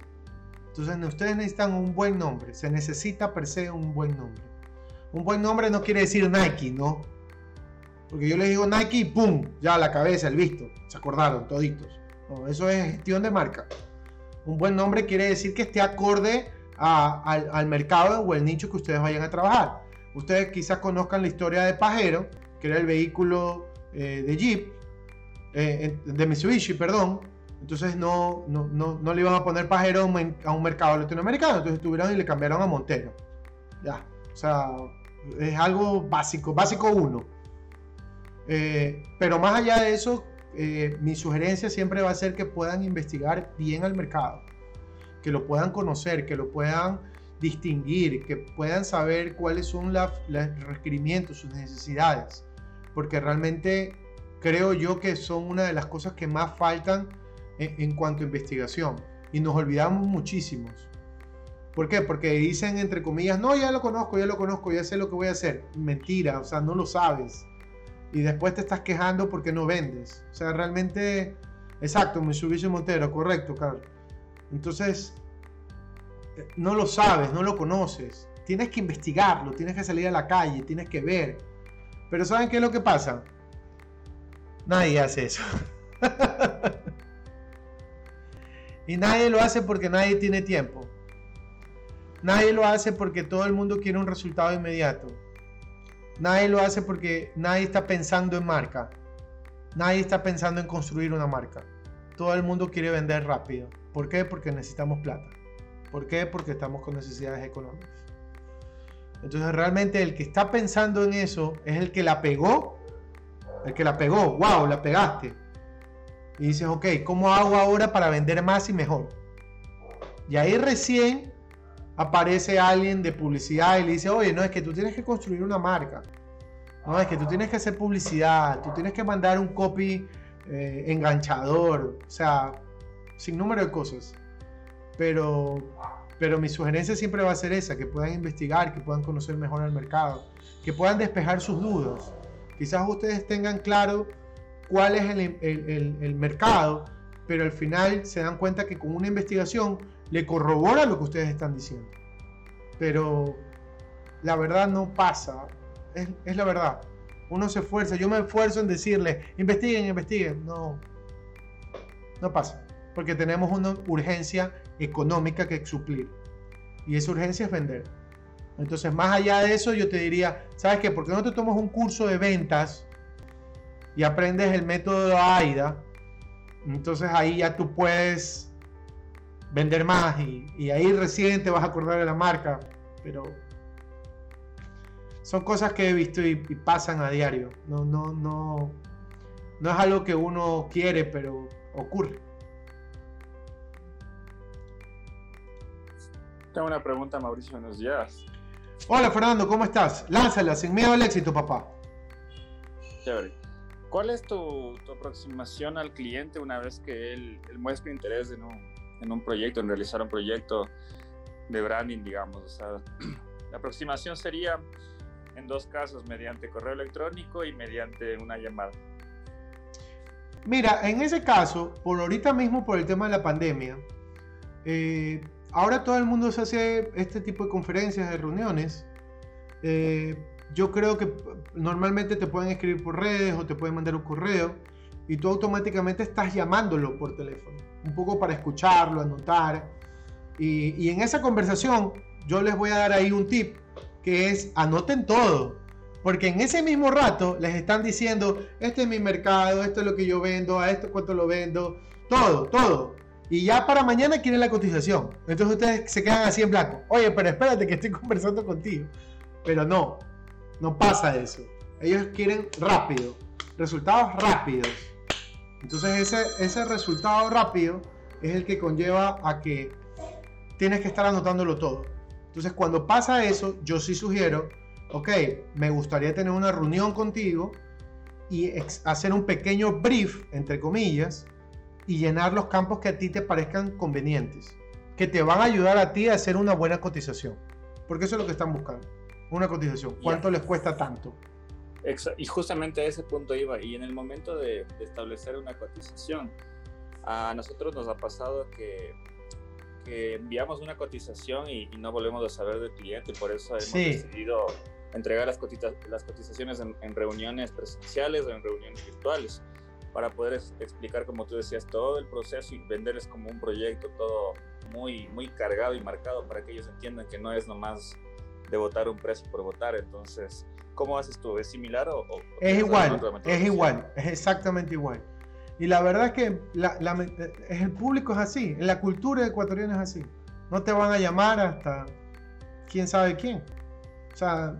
Entonces ustedes necesitan un buen nombre, se necesita per se un buen nombre. Un buen nombre no quiere decir Nike, ¿no? Porque yo les digo Nike y ¡pum! Ya la cabeza, el visto. Se acordaron toditos. eso es gestión de marca. Un buen nombre quiere decir que esté acorde al, al mercado o el nicho que ustedes vayan a trabajar. Ustedes quizás conozcan la historia de Pajero, que era el vehículo eh, de Jeep, eh, de Mitsubishi, perdón. Entonces no, no, no, le iban a poner Pajero a un mercado latinoamericano, entonces tuvieron y le cambiaron a Montero. Ya, o sea, es algo básico, básico uno. Eh, pero más allá de eso, mi sugerencia siempre va a ser que puedan investigar bien al mercado, que lo puedan conocer, que lo puedan distinguir, que puedan saber cuáles son los requerimientos, sus necesidades, porque realmente creo yo que son una de las cosas que más faltan en, cuanto a investigación y nos olvidamos muchísimos. ¿Por qué? Porque dicen entre comillas, no, ya lo conozco, ya lo conozco, ya sé lo que voy a hacer. Mentira, o sea, no lo sabes. Y después te estás quejando porque no vendes. O sea, realmente, exacto, Mitsubishi Montero, correcto, Carlos. Entonces, no lo sabes, no lo conoces. Tienes que investigarlo, tienes que salir a la calle, tienes que ver. Pero ¿saben qué es lo que pasa? Nadie hace eso. y nadie lo hace porque nadie tiene tiempo. Nadie lo hace porque todo el mundo quiere un resultado inmediato. Nadie lo hace porque nadie está pensando en marca. Nadie está pensando en construir una marca. Todo el mundo quiere vender rápido. ¿Por qué? Porque necesitamos plata. ¿Por qué? Porque estamos con necesidades económicas. Entonces realmente el que está pensando en eso es el que la pegó, el que la pegó, wow, la pegaste. Y dices, ok, ¿cómo hago ahora para vender más y mejor? Y ahí recién aparece alguien de publicidad y le dice, oye, no, es que tú tienes que construir una marca. No, es que tú tienes que hacer publicidad, tú tienes que mandar un copy eh, enganchador, o sea, sin número de cosas. Pero, pero mi sugerencia siempre va a ser esa, que puedan investigar, que puedan conocer mejor el mercado, que puedan despejar sus dudas. Quizás ustedes tengan claro cuál es el, mercado, pero al final se dan cuenta que con una investigación le corrobora lo que ustedes están diciendo. Pero la verdad no pasa, es, es la verdad. Uno se esfuerza, yo me esfuerzo en decirle, investiguen, investiguen. No, no pasa, porque tenemos una urgencia económica que suplir. Y esa urgencia es vender. Entonces, más allá de eso, yo te diría, ¿sabes qué? ¿Por qué no te tomas un curso de ventas y aprendes el método AIDA? Entonces ahí ya tú puedes vender más y, ahí recién te vas a acordar de la marca. Pero son cosas que he visto y, y pasan a diario. No, no, no, no es algo que uno quiere, pero ocurre. Tengo una pregunta, Mauricio, buenos días. Hola, Fernando, ¿cómo estás? Lánzala, sin miedo al éxito, papá. Chévere. ¿Cuál es tu, aproximación al cliente una vez que él, muestra interés en un, en un, proyecto, en realizar un proyecto de branding, digamos? O sea, la aproximación sería en dos casos, mediante correo electrónico y mediante una llamada. Mira, en ese caso, por ahorita mismo, por el tema de la pandemia, eh, ahora todo el mundo se hace este tipo de conferencias, de reuniones. Eh, yo creo que normalmente te pueden escribir por redes o te pueden mandar un correo y tú automáticamente estás llamándolo por teléfono, un poco para escucharlo, anotar. Y, y en esa conversación yo les voy a dar ahí un tip que es anoten todo. Porque en ese mismo rato les están diciendo, este es mi mercado, esto es lo que yo vendo, a esto cuánto lo vendo, todo, todo. Y ya para mañana quieren la cotización. Entonces ustedes se quedan así en blanco. Oye, pero espérate que estoy conversando contigo. Pero no, no pasa eso. Ellos quieren rápido, resultados rápidos. Entonces ese, ese resultado rápido es el que conlleva a que tienes que estar anotándolo todo. Entonces cuando pasa eso, yo sí sugiero, ok, me gustaría tener una reunión contigo y hacer un pequeño brief, entre comillas, y llenar los campos que a ti te parezcan convenientes, que te van a ayudar a ti a hacer una buena cotización. Porque eso es lo que están buscando, una cotización. ¿Cuánto les cuesta tanto? Y justamente a ese punto iba. Y en el momento de, establecer una cotización, a nosotros nos ha pasado que, que enviamos una cotización y, no volvemos a saber del cliente. Por eso hemos decidido entregar las, las cotizaciones en, reuniones presenciales o en reuniones virtuales para poder explicar, como tú decías, todo el proceso y venderles como un proyecto todo muy, muy cargado y marcado para que ellos entiendan que no es nomás de votar un precio por votar. Entonces, ¿Cómo haces tú? ¿Es similar o...? es igual, es igual, es exactamente igual. Y la verdad es que la, el público es así, la cultura ecuatoriana es así. No te van a llamar hasta quién sabe quién. O sea,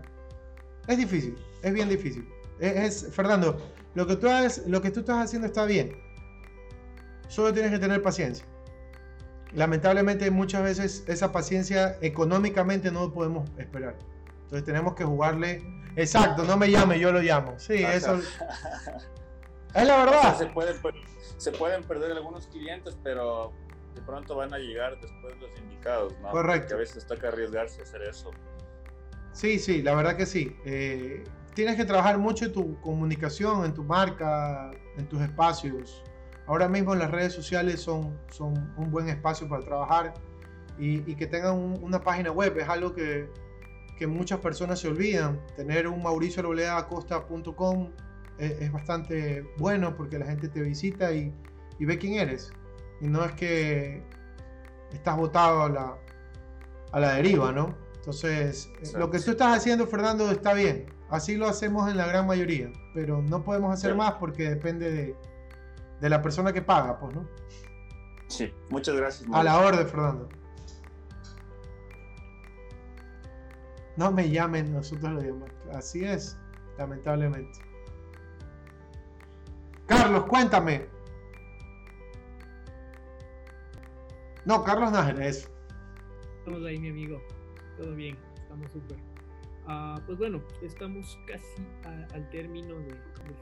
es difícil, es bien difícil. Es, Fernando, lo que, tú lo que tú estás haciendo está bien. Solo tienes que tener paciencia. Lamentablemente muchas veces esa paciencia económicamente no podemos esperar. Entonces tenemos que jugarle. Exacto, no me llame, yo lo llamo. Sí, eso. es la verdad. se, pueden, se pueden perder algunos clientes, pero de pronto van a llegar después los indicados, ¿no? Correcto. Que a veces toca arriesgarse a hacer eso. Sí, sí, la verdad que sí. Eh, tienes que trabajar mucho en tu comunicación, en tu marca, en tus espacios. Ahora mismo las redes sociales son, son un buen espacio para trabajar y, que tengan una página web. Es algo que, que muchas personas se olvidan. Tener un mauriciololeacosta.com es, es, bastante bueno porque la gente te visita y, y, ve quién eres. Y no es que estás botado a la, a la deriva, ¿no? Entonces, eh, lo que tú estás haciendo, Fernando, está bien. Así lo hacemos en la gran mayoría, pero no podemos hacer más porque depende de, de, la persona que paga, pues, ¿no? Sí, muchas gracias. A la orden, Fernando. No me llamen, nosotros lo llamamos. Así es, lamentablemente. Carlos, cuéntame. No, Carlos Nájera, es. Estamos ahí, mi amigo. Todo bien, estamos súper. Ah, pues bueno, estamos casi al término del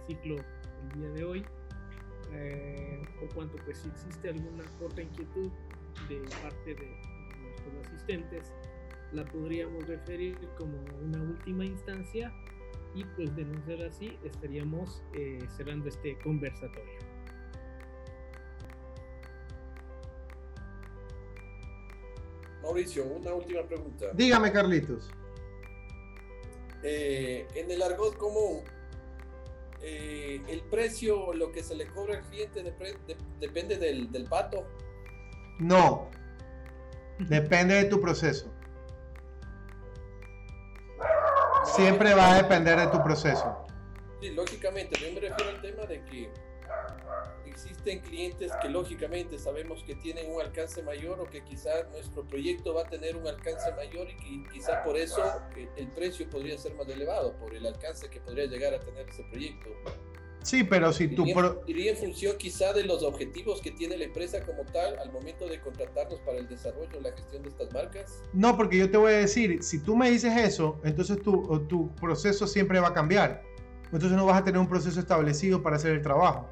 ciclo el día de hoy. Eh, por cuanto, pues, si existe alguna corta inquietud de parte de nuestros asistentes, la podríamos referir como una última instancia y pues de no ser así estaríamos eh, cerrando este conversatorio. Mauricio, una última pregunta. Dígame, Carlitos. Eh, en el argot común, eh, el precio, lo que se le cobra al cliente depende del, del pato. No, depende de tu proceso. Siempre va a depender de tu proceso. Sí, lógicamente, yo me refiero al tema de que existen clientes que lógicamente sabemos que tienen un alcance mayor o que quizás nuestro proyecto va a tener un alcance mayor y que quizá por eso el precio podría ser más elevado, por el alcance que podría llegar a tener ese proyecto. Sí, pero si tú... Iría en función quizá de los objetivos que tiene la empresa como tal al momento de contratarnos para el desarrollo la gestión de estas marcas. No, porque yo te voy a decir, si tú me dices eso, entonces tu, tu proceso siempre va a cambiar. Entonces no vas a tener un proceso establecido para hacer el trabajo.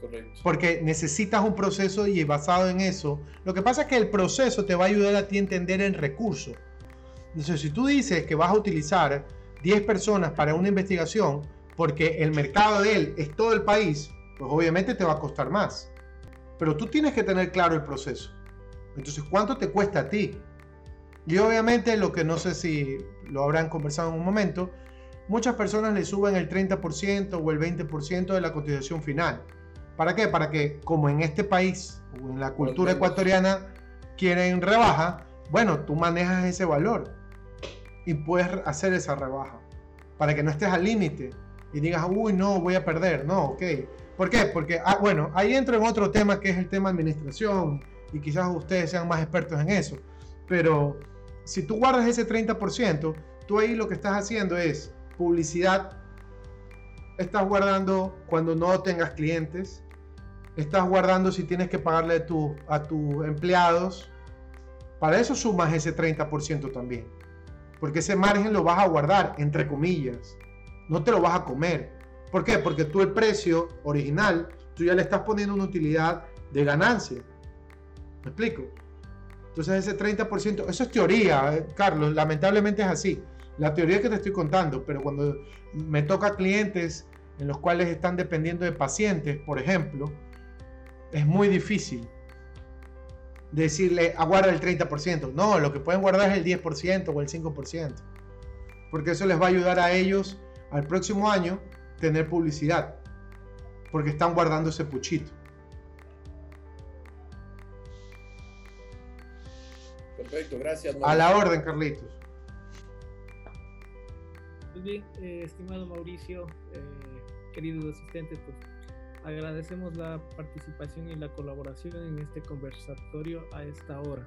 Correcto. Porque necesitas un proceso y basado en eso. Lo que pasa es que el proceso te va a ayudar a ti a entender el recurso. Entonces, si tú dices que vas a utilizar 10 personas para una investigación, porque el mercado de él es todo el país, pues obviamente te va a costar más. Pero tú tienes que tener claro el proceso. Entonces, ¿cuánto te cuesta a ti? Y obviamente lo que no sé si lo habrán conversado en un momento, muchas personas le suben el 30% o el 20% de la cotización final. ¿Para qué? Para que como en este país o en la cultura ecuatoriana quieren rebaja, bueno, tú manejas ese valor. y puedes hacer esa rebaja para que no estés al límite y digas, uy, no, voy a perder. No, ok. ¿Por qué? Porque, ah, bueno, ahí entro en otro tema que es el tema administración y quizás ustedes sean más expertos en eso. Pero si tú guardas ese 30%, tú ahí lo que estás haciendo es publicidad, estás guardando cuando no tengas clientes, estás guardando si tienes que pagarle a, tu, a tus empleados. Para eso sumas ese 30% también. Porque ese margen lo vas a guardar, entre comillas. No te lo vas a comer. ¿Por qué? Porque tú el precio original, tú ya le estás poniendo una utilidad de ganancia. ¿Me explico? Entonces ese 30%, eso es teoría, eh, Carlos, lamentablemente es así. La teoría que te estoy contando, pero cuando me toca clientes en los cuales están dependiendo de pacientes, por ejemplo, es muy difícil decirle aguarda el 30%. No, lo que pueden guardar es el 10% o el 5%. Porque eso les va a ayudar a ellos al próximo año tener publicidad. Porque están guardando ese puchito. Perfecto, gracias. A la orden, Carlitos. Pues bien, eh, estimado Mauricio, eh, queridos asistentes, pues Agradecemos la participación y la colaboración en este conversatorio a esta hora.